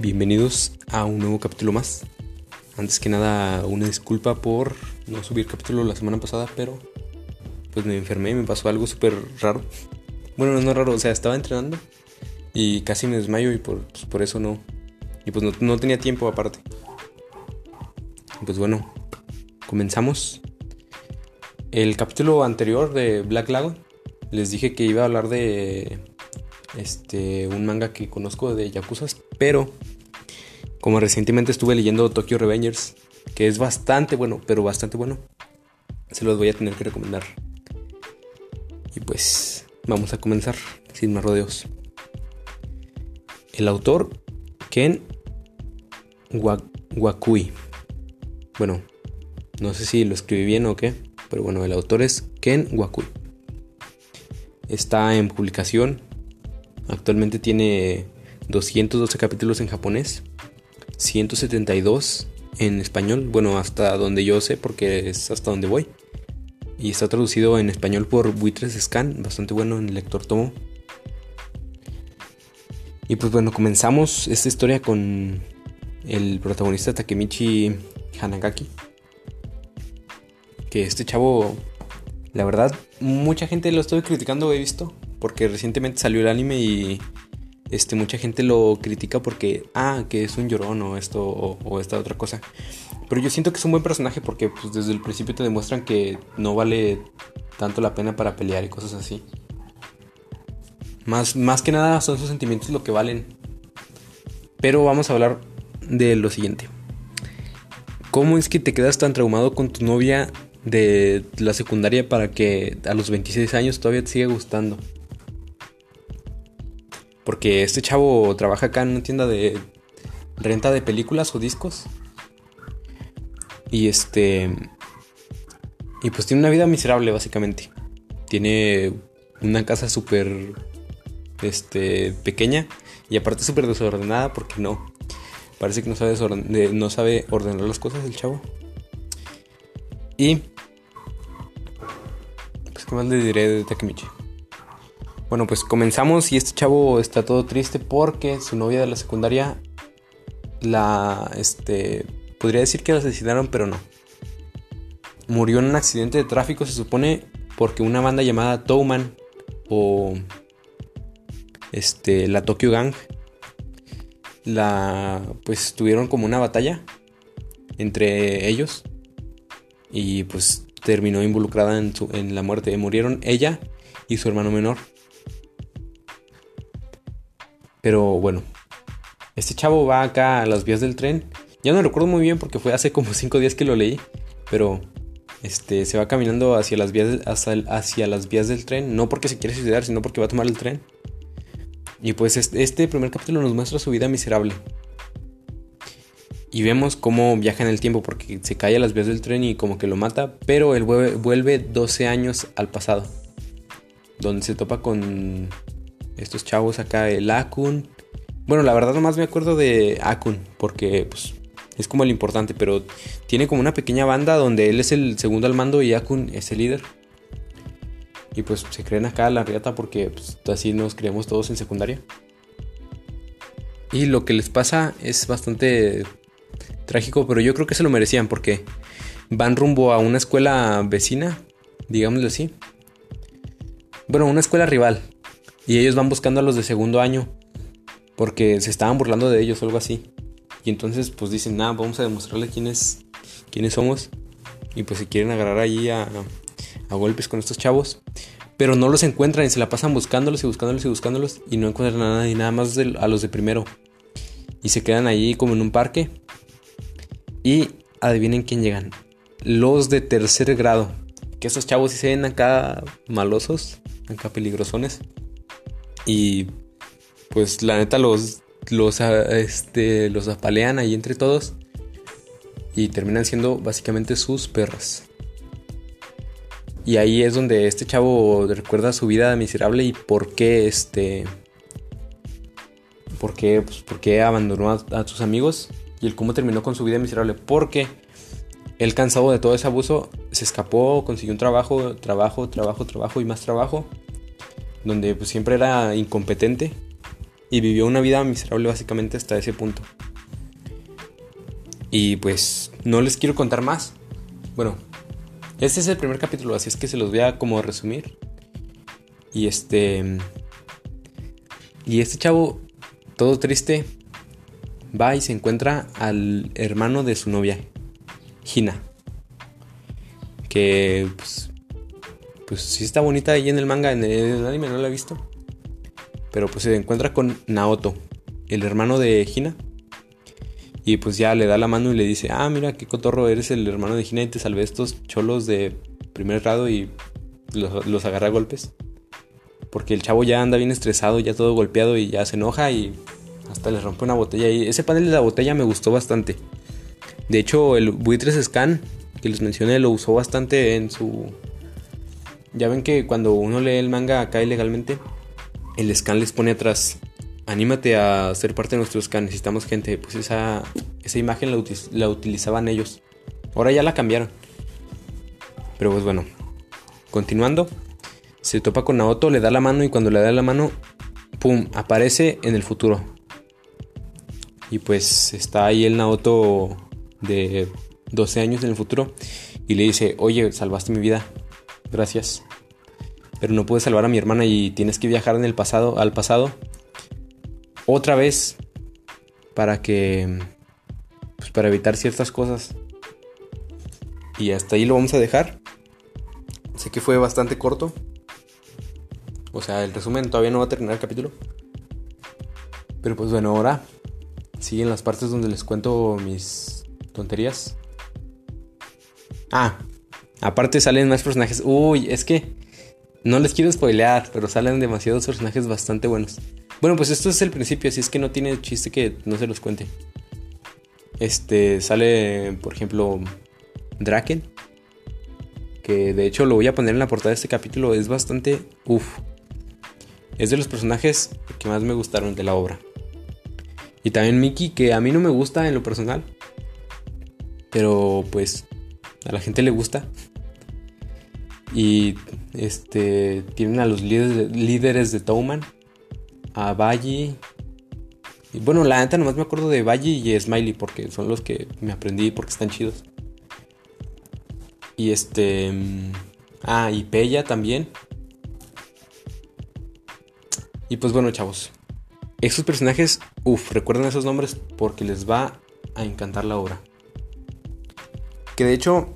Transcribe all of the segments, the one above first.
Bienvenidos a un nuevo capítulo más. Antes que nada, una disculpa por no subir capítulo la semana pasada, pero pues me enfermé me pasó algo súper raro. Bueno, no raro, o sea, estaba entrenando y casi me desmayo y por, pues, por eso no. Y pues no, no tenía tiempo aparte. Pues bueno, comenzamos. El capítulo anterior de Black Lagoon les dije que iba a hablar de este un manga que conozco de Yakuza, pero como recientemente estuve leyendo Tokyo Revengers, que es bastante bueno, pero bastante bueno, se los voy a tener que recomendar. Y pues vamos a comenzar sin más rodeos. El autor Ken Wakui. Bueno, no sé si lo escribí bien o qué, pero bueno, el autor es Ken Wakui. Está en publicación. Actualmente tiene 212 capítulos en japonés, 172 en español, bueno, hasta donde yo sé, porque es hasta donde voy. Y está traducido en español por Buitres Scan, bastante bueno en el lector tomo. Y pues bueno, comenzamos esta historia con el protagonista Takemichi Hanagaki. Que este chavo, la verdad, mucha gente lo estoy criticando, he visto, porque recientemente salió el anime y este, mucha gente lo critica porque, ah, que es un llorón o esto o, esta otra cosa. Pero yo siento que es un buen personaje porque pues, desde el principio te demuestran que no vale tanto la pena para pelear y cosas así. Más, más que nada son sus sentimientos lo que valen. Pero vamos a hablar de lo siguiente. ¿Cómo es que te quedas tan traumado con tu novia de la secundaria para que a los 26 años todavía te siga gustando? Porque este chavo trabaja acá en una tienda de renta de películas o discos. Y este... Y pues tiene una vida miserable básicamente. Tiene una casa súper este, pequeña y aparte súper desordenada porque no. Parece que no sabe, no sabe ordenar las cosas el chavo. Y... Pues qué más le diré de Takemichi. Bueno, pues comenzamos y este chavo está todo triste porque su novia de la secundaria la, este, podría decir que la asesinaron, pero no. Murió en un accidente de tráfico, se supone, porque una banda llamada Towman o este, la Tokyo Gang la pues tuvieron como una batalla entre ellos y pues terminó involucrada en, su, en la muerte. Murieron ella y su hermano menor. Pero bueno, este chavo va acá a las vías del tren. Ya no recuerdo muy bien porque fue hace como 5 días que lo leí. Pero este, se va caminando hacia las, vías, hacia, las vías del tren. No porque se quiere suicidar, sino porque va a tomar el tren. Y pues este primer capítulo nos muestra su vida miserable. Y vemos cómo viaja en el tiempo porque se cae a las vías del tren y como que lo mata. Pero él vuelve, 12 años al pasado. Donde se topa con estos chavos acá, el Akun. Bueno, la verdad nomás me acuerdo de Akun porque pues, es como el importante. Pero tiene como una pequeña banda donde él es el segundo al mando y Akun es el líder. Y pues se creen acá la riata porque pues, así nos creemos todos en secundaria. Y lo que les pasa es bastante trágico, pero yo creo que se lo merecían porque van rumbo a una escuela vecina, digámoslo así. Bueno, una escuela rival. Y ellos van buscando a los de segundo año porque se estaban burlando de ellos o algo así. Y entonces pues dicen, nada, vamos a demostrarle quiénes, quiénes somos. Y pues se quieren agarrar allí a, a golpes con estos chavos pero no los encuentran y se la pasan buscándolos y buscándolos y buscándolos y no encuentran a nadie, nada más a los de primero. Y se quedan ahí como en un parque. Y adivinen quién llegan. Los de tercer grado. Que esos chavos se ven acá malosos, acá peligrosones. Y pues la neta los, los, este, los apalean ahí entre todos. Y terminan siendo básicamente sus perras. Y ahí es donde este chavo recuerda su vida miserable y por qué este. Por qué, pues, abandonó a, sus amigos y el cómo terminó con su vida miserable. Porque él, cansado de todo ese abuso, se escapó, consiguió un trabajo, trabajo, trabajo, trabajo y más trabajo. Donde pues, siempre era incompetente. y vivió una vida miserable básicamente hasta ese punto. Y pues no les quiero contar más. Bueno, este es el primer capítulo, así es que se los voy a como resumir. Y este... Y este chavo, todo triste, va y se encuentra al hermano de su novia, Hina. Que pues, pues sí está bonita ahí en el manga, en el anime no la he visto. Pero pues se encuentra con Naoto, el hermano de Hina. Y pues ya le da la mano y le dice, ah, mira, qué cotorro, eres el hermano de Hina y te salvé estos cholos de primer grado y los, los agarra a golpes. Porque el chavo ya anda bien estresado, ya todo golpeado y ya se enoja y hasta le rompe una botella. Y ese panel de la botella me gustó bastante. De hecho, el Buitres Scan, que les mencioné, lo usó bastante en su... Ya ven que cuando uno lee el manga acá ilegalmente, el scan les pone atrás anímate a ser parte de nuestro scan, necesitamos gente. Pues esa, esa imagen la, utilizaban ellos. Ahora ya la cambiaron. Pero pues bueno, continuando. Se topa con Naoto, le da la mano y cuando le da la mano, ¡pum! Aparece en el futuro. Y pues está ahí el Naoto de 12 años en el futuro y le dice, oye, salvaste mi vida, gracias. Pero no puedes salvar a mi hermana y tienes que viajar en el pasado, al pasado otra vez para que pues para evitar ciertas cosas. Y hasta ahí lo vamos a dejar. Sé que fue bastante corto. O sea el resumen todavía no va a terminar el capítulo. Pero pues bueno ahora siguen las partes donde les cuento mis tonterías. Ah aparte salen más personajes uy es que no les quiero spoilear pero salen demasiados personajes bastante buenos bueno, pues esto es el principio, así es que no tiene chiste que no se los cuente. Este sale, por ejemplo, Draken. Que de hecho lo voy a poner en la portada de este capítulo. Es bastante. Uff. Es de los personajes que más me gustaron de la obra. Y también Mickey, que a mí no me gusta en lo personal. Pero pues a la gente le gusta. Y este tienen a los líderes, líderes de Towman a Valle. Y bueno, la neta nomás me acuerdo de Valle y Smiley porque son los que me aprendí porque están chidos. Y este. Mm, ah, y Pella también. Y pues bueno, chavos. Esos personajes, uff, recuerden esos nombres porque les va a encantar la obra. Que de hecho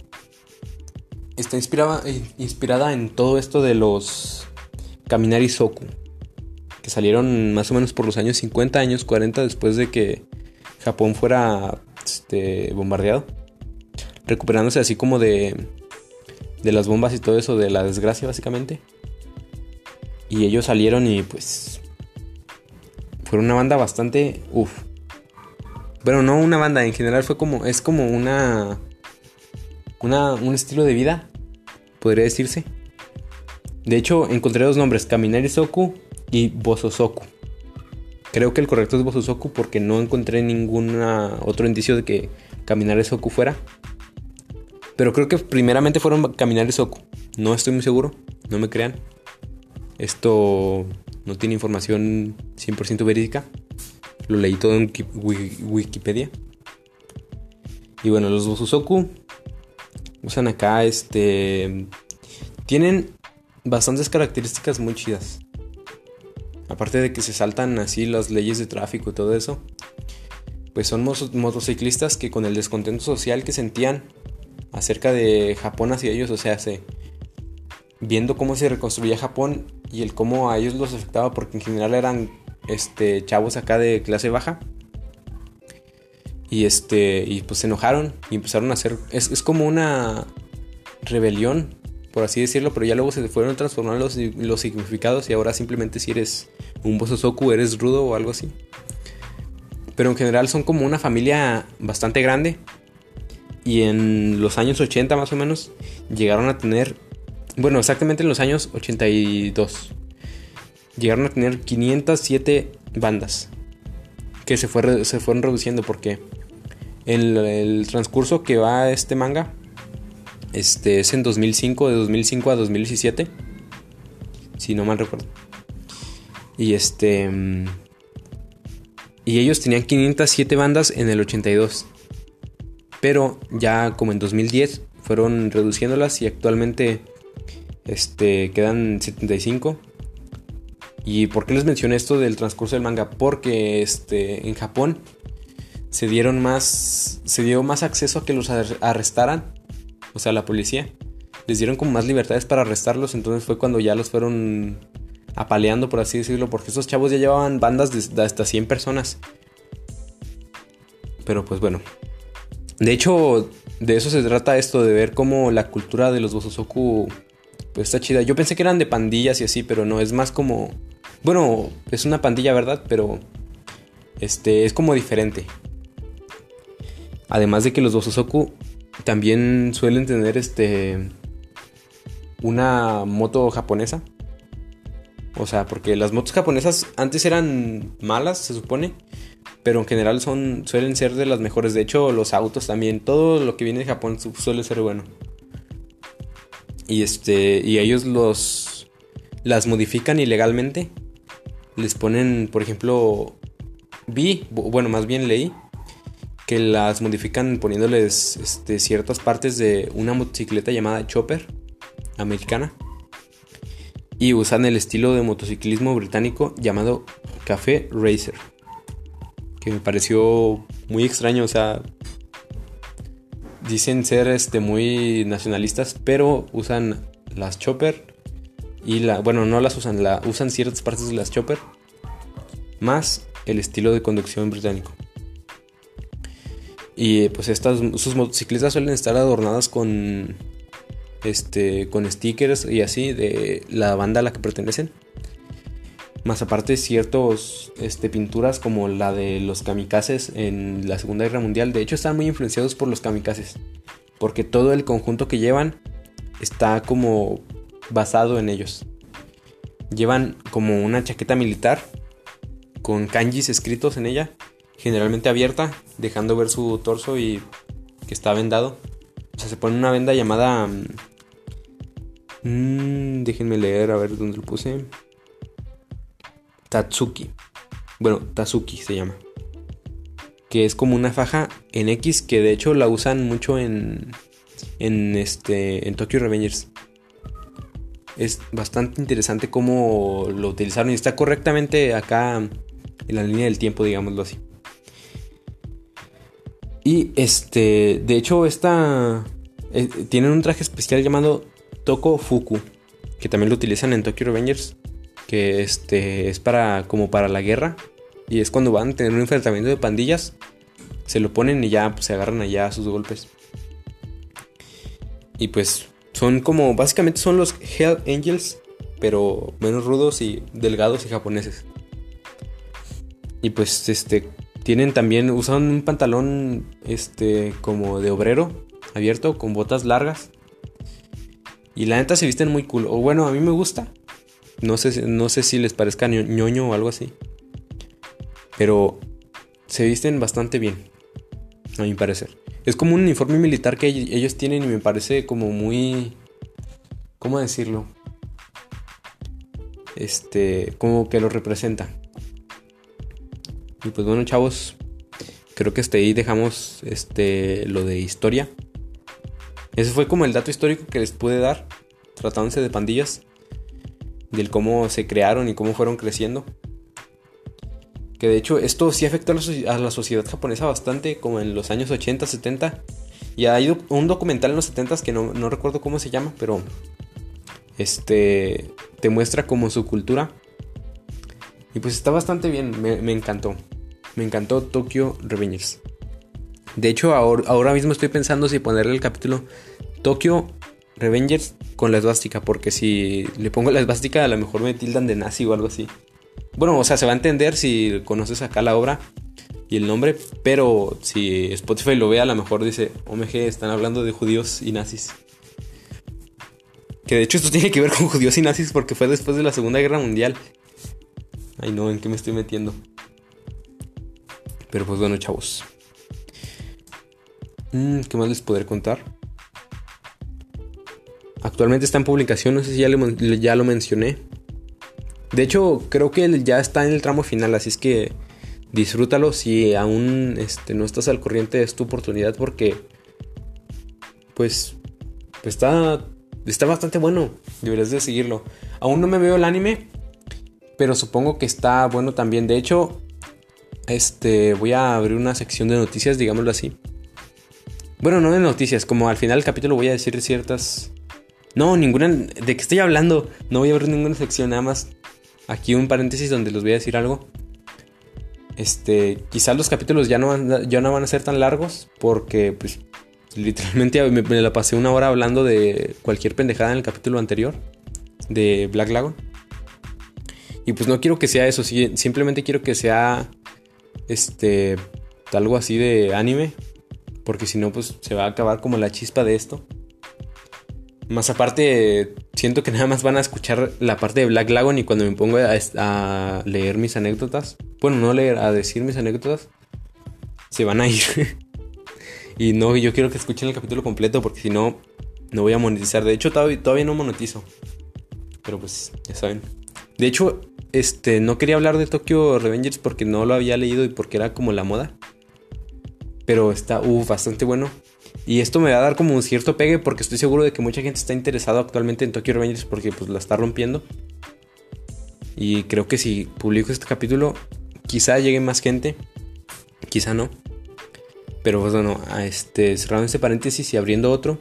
está inspirada, inspirada en todo esto de los Kaminari Soku que salieron más o menos por los años 50, años 40 después de que Japón fuera este, bombardeado. Recuperándose así como de, de las bombas y todo eso, de la desgracia básicamente. Y ellos salieron y pues fueron una banda bastante... Uf. Bueno, no una banda, en general fue como... Es como una... una un estilo de vida, podría decirse. De hecho, encontré dos nombres, Kaminari Soku y Bososoku. Creo que el correcto es Bososoku porque no encontré ningún otro indicio de que Caminares Soku fuera. Pero creo que primeramente fueron Caminares Soku. No estoy muy seguro, no me crean. Esto no tiene información 100% verídica. Lo leí todo en Wikipedia. Y bueno, los Bososoku usan acá este tienen bastantes características muy chidas. Aparte de que se saltan así las leyes de tráfico y todo eso, pues son motociclistas que con el descontento social que sentían acerca de Japón hacia ellos, o sea, se, viendo cómo se reconstruía Japón y el cómo a ellos los afectaba, porque en general eran este, chavos acá de clase baja. Y este, y pues se enojaron y empezaron a hacer, es, es como una rebelión por así decirlo, pero ya luego se fueron transformando los, los significados y ahora simplemente si eres un Bososoku eres rudo o algo así. Pero en general son como una familia bastante grande y en los años 80 más o menos llegaron a tener, bueno, exactamente en los años 82, llegaron a tener 507 bandas que se, fue, se fueron reduciendo porque en el transcurso que va este manga este es en 2005, de 2005 a 2017. Si no mal recuerdo. Y este. Mm, Y ellos tenían 507 bandas en el 82. Pero ya como en 2010 fueron reduciéndolas y actualmente este, quedan 75. ¿Y por qué les mencioné esto del transcurso del manga? Porque este, en Japón se dieron más. Se dio más acceso a que los arrestaran. O sea, la policía. Les dieron como más libertades para arrestarlos. Entonces fue cuando ya los fueron apaleando, por así decirlo. Porque esos chavos ya llevaban bandas de hasta 100 personas. Pero pues bueno. De hecho, de eso se trata esto, de ver cómo la cultura de los Bososoku pues está chida. Yo pensé que eran de pandillas y así, pero no, es más como... Bueno, es una pandilla, ¿verdad? Pero... Este, es como diferente. Además de que los Bososoku también suelen tener este... Una moto japonesa. O sea, porque las motos japonesas antes eran malas, se supone pero en general son suelen ser de las mejores. De hecho, los autos también, todo lo que viene de Japón suele ser bueno. Y este y ellos los las modifican ilegalmente. Les ponen, por ejemplo, vi, bueno, más bien leí que las modifican poniéndoles este, ciertas partes de una motocicleta llamada Chopper americana y usan el estilo de motociclismo británico llamado Café Racer que me pareció muy extraño, o sea, dicen ser este muy nacionalistas, pero usan las chopper y la bueno, no las usan, la usan ciertas partes de las chopper más el estilo de conducción británico. Y pues estas sus motocicletas suelen estar adornadas con este con stickers y así de la banda a la que pertenecen. Más aparte ciertos este, pinturas como la de los kamikazes en la Segunda Guerra Mundial. De hecho están muy influenciados por los kamikazes. Porque todo el conjunto que llevan está como basado en ellos. Llevan como una chaqueta militar con kanjis escritos en ella. Generalmente abierta, dejando ver su torso y que está vendado. O sea, se pone una venda llamada... Mmm, déjenme leer a ver dónde lo puse. Tatsuki. Bueno, Tatsuki se llama. Que es como una faja en X que de hecho la usan mucho en en este en Tokyo Revengers. Es bastante interesante cómo lo utilizaron y está correctamente acá en la línea del tiempo, digámoslo así. Y este, de hecho esta eh, tienen un traje especial llamado Toko Fuku, que también lo utilizan en Tokyo Revengers que este, es para, como para la guerra. Y es cuando van a tener un enfrentamiento de pandillas. Se lo ponen y ya pues, se agarran allá a sus golpes. Y pues son como, básicamente son los Hell Angels, pero menos rudos y delgados y japoneses. Y pues este, tienen también, usan un pantalón este, como de obrero, abierto, con botas largas. Y la neta se visten muy cool. O bueno, a mí me gusta. No sé, no sé si les parezca ñoño o algo así. Pero se visten bastante bien, a mi parecer. Es como un uniforme militar que ellos tienen y me parece como muy... ¿Cómo decirlo? Este, como que lo representa. Y pues bueno, chavos, creo que hasta ahí dejamos este lo de historia. Ese fue como el dato histórico que les pude dar, tratándose de pandillas del cómo se crearon y cómo fueron creciendo. Que de hecho esto sí afectó a la sociedad japonesa bastante, como en los años 80, 70. Y hay un documental en los 70 que no, recuerdo cómo se llama, pero este te muestra como su cultura. Y pues está bastante bien, me, encantó. Me encantó Tokyo Revengers. De hecho, ahora, ahora mismo estoy pensando si ponerle el capítulo Tokyo Revengers con la esvástica, porque si le pongo la esvástica a lo mejor me tildan de nazi o algo así. Bueno, o sea, se va a entender si conoces acá la obra y el nombre, pero si Spotify lo ve a lo mejor dice, OMG, están hablando de judíos y nazis. Que de hecho esto tiene que ver con judíos y nazis porque fue después de la Segunda Guerra Mundial. Ay no, ¿en qué me estoy metiendo? Pero pues bueno, chavos. Mm, ¿Qué más les podré contar? Actualmente está en publicación, no sé si ya, lo mencioné. De hecho, creo que ya está en el tramo final, así es que disfrútalo si aún este, no estás al corriente es tu oportunidad porque pues, pues está, está bastante bueno, deberías de seguirlo. Aún no me veo el anime, pero supongo que está bueno también. De hecho, este, voy a abrir una sección de noticias, digámoslo así. Bueno, no de noticias, como al final del capítulo voy a decir ciertas... No, ninguna... ¿De qué estoy hablando? No voy a abrir ninguna sección, nada más aquí un paréntesis donde les voy a decir algo. Este, quizás los capítulos ya no, van, ya no van a ser tan largos porque pues literalmente me, me, la pasé una hora hablando de cualquier pendejada en el capítulo anterior de Black Lagoon. Y pues no quiero que sea eso, simplemente quiero que sea este algo así de anime, porque si no pues se va a acabar como la chispa de esto. Más aparte, siento que nada más van a escuchar la parte de Black Lagoon y cuando me pongo a, leer mis anécdotas, bueno, no leer, a decir mis anécdotas, se van a ir. y no, yo quiero que escuchen el capítulo completo porque si no, no voy a monetizar. De hecho, todavía, todavía no monetizo. Pero pues, ya saben. De hecho, este, no quería hablar de Tokyo Revengers porque no lo había leído y porque era como la moda. Pero está, bastante bueno. Y esto me va a dar como un cierto pegue porque estoy seguro de que mucha gente está interesada actualmente en Tokyo Revengers porque pues la está rompiendo. Y creo que si publico este capítulo, quizá llegue más gente, quizá no. Pero pues bueno, este, cerrando este paréntesis y abriendo otro,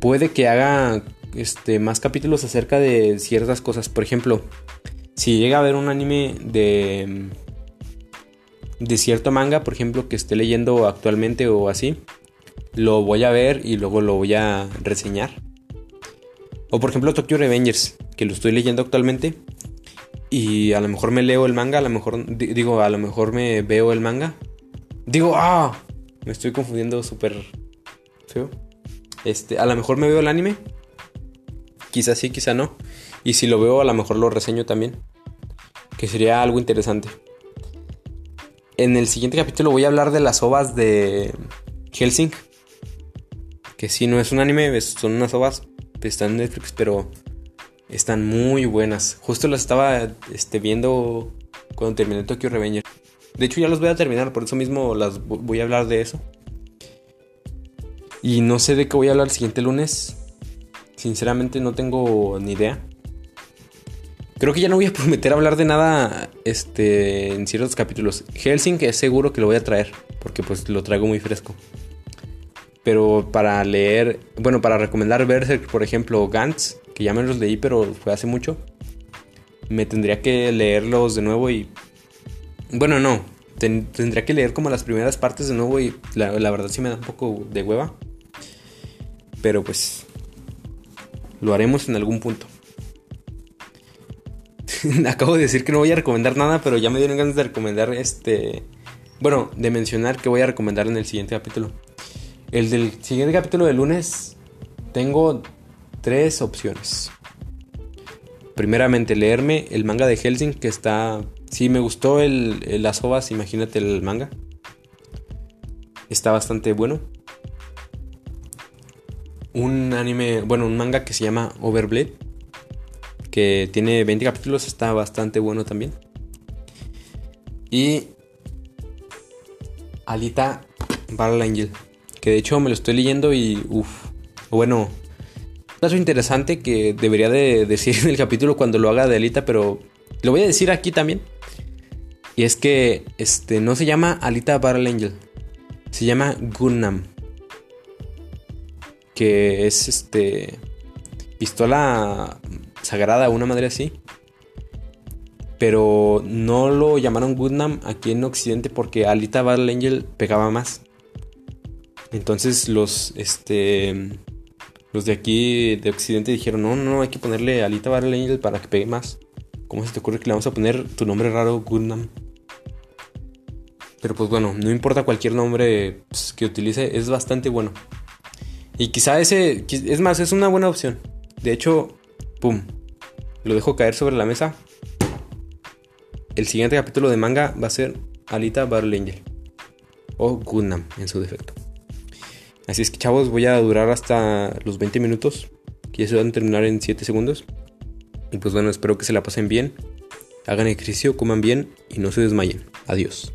puede que haga este, más capítulos acerca de ciertas cosas. Por ejemplo, si llega a haber un anime de, de cierto manga, por ejemplo, que esté leyendo actualmente o así, lo voy a ver y luego lo voy a reseñar. O por ejemplo Tokyo Revengers, que lo estoy leyendo actualmente. Y a lo mejor me leo el manga, a lo mejor digo, a lo mejor me veo el manga. Digo, ah, me estoy confundiendo súper feo. Este, a lo mejor me veo el anime. Quizá sí, quizá no. Y si lo veo, a lo mejor lo reseño también. Que sería algo interesante. En el siguiente capítulo voy a hablar de las ovas de Helsing que si no es un anime, son unas ovas, están en Netflix, pero están muy buenas. Justo las estaba este, viendo cuando terminé Tokyo Revenger. De hecho ya las voy a terminar, por eso mismo las voy a hablar de eso. Y no sé de qué voy a hablar el siguiente lunes. Sinceramente no tengo ni idea. Creo que ya no voy a prometer hablar de nada este, en ciertos capítulos. Helsing es seguro que lo voy a traer, porque pues lo traigo muy fresco. Pero para leer, bueno, para recomendar Berserk, por ejemplo, Gantz, que ya me los leí, pero fue hace mucho, me tendría que leerlos de nuevo y... Bueno, no, tendría que leer como las primeras partes de nuevo y la, la verdad sí me da un poco de hueva. Pero pues lo haremos en algún punto. Acabo de decir que no voy a recomendar nada, pero ya me dieron ganas de recomendar este... Bueno, de mencionar que voy a recomendar en el siguiente capítulo. El del siguiente capítulo de lunes tengo tres opciones. Primeramente, leerme el manga de Helsing, que está... Si me gustó el, las ovas, imagínate el manga. Está bastante bueno. Un anime, bueno, un manga que se llama Overblade, que tiene 20 capítulos, está bastante bueno también. Y Alita Battle Angel que de hecho me lo estoy leyendo y uff, bueno, un caso interesante que debería de decir en el capítulo cuando lo haga de Alita, pero lo voy a decir aquí también. Y es que este no se llama Alita Battle Angel, se llama Gundam. Que es este pistola sagrada, una madre así. Pero no lo llamaron Gundam aquí en Occidente porque Alita Battle Angel pegaba más. Entonces los, este, los de aquí de Occidente dijeron, no, no, hay que ponerle Alita Battle Angel para que pegue más. ¿Cómo se te ocurre que le vamos a poner tu nombre raro, Gundam? Pero pues bueno, no importa cualquier nombre pues, que utilice, es bastante bueno. Y quizá ese, es más, es una buena opción. De hecho, ¡pum! Lo dejo caer sobre la mesa. El siguiente capítulo de manga va a ser Alita Battle Angel. O Gundam en su defecto. Así es que chavos, voy a durar hasta los 20 minutos, que ya se van a terminar en 7 segundos. Y pues bueno, espero que se la pasen bien, hagan ejercicio, coman bien y no se desmayen. Adiós.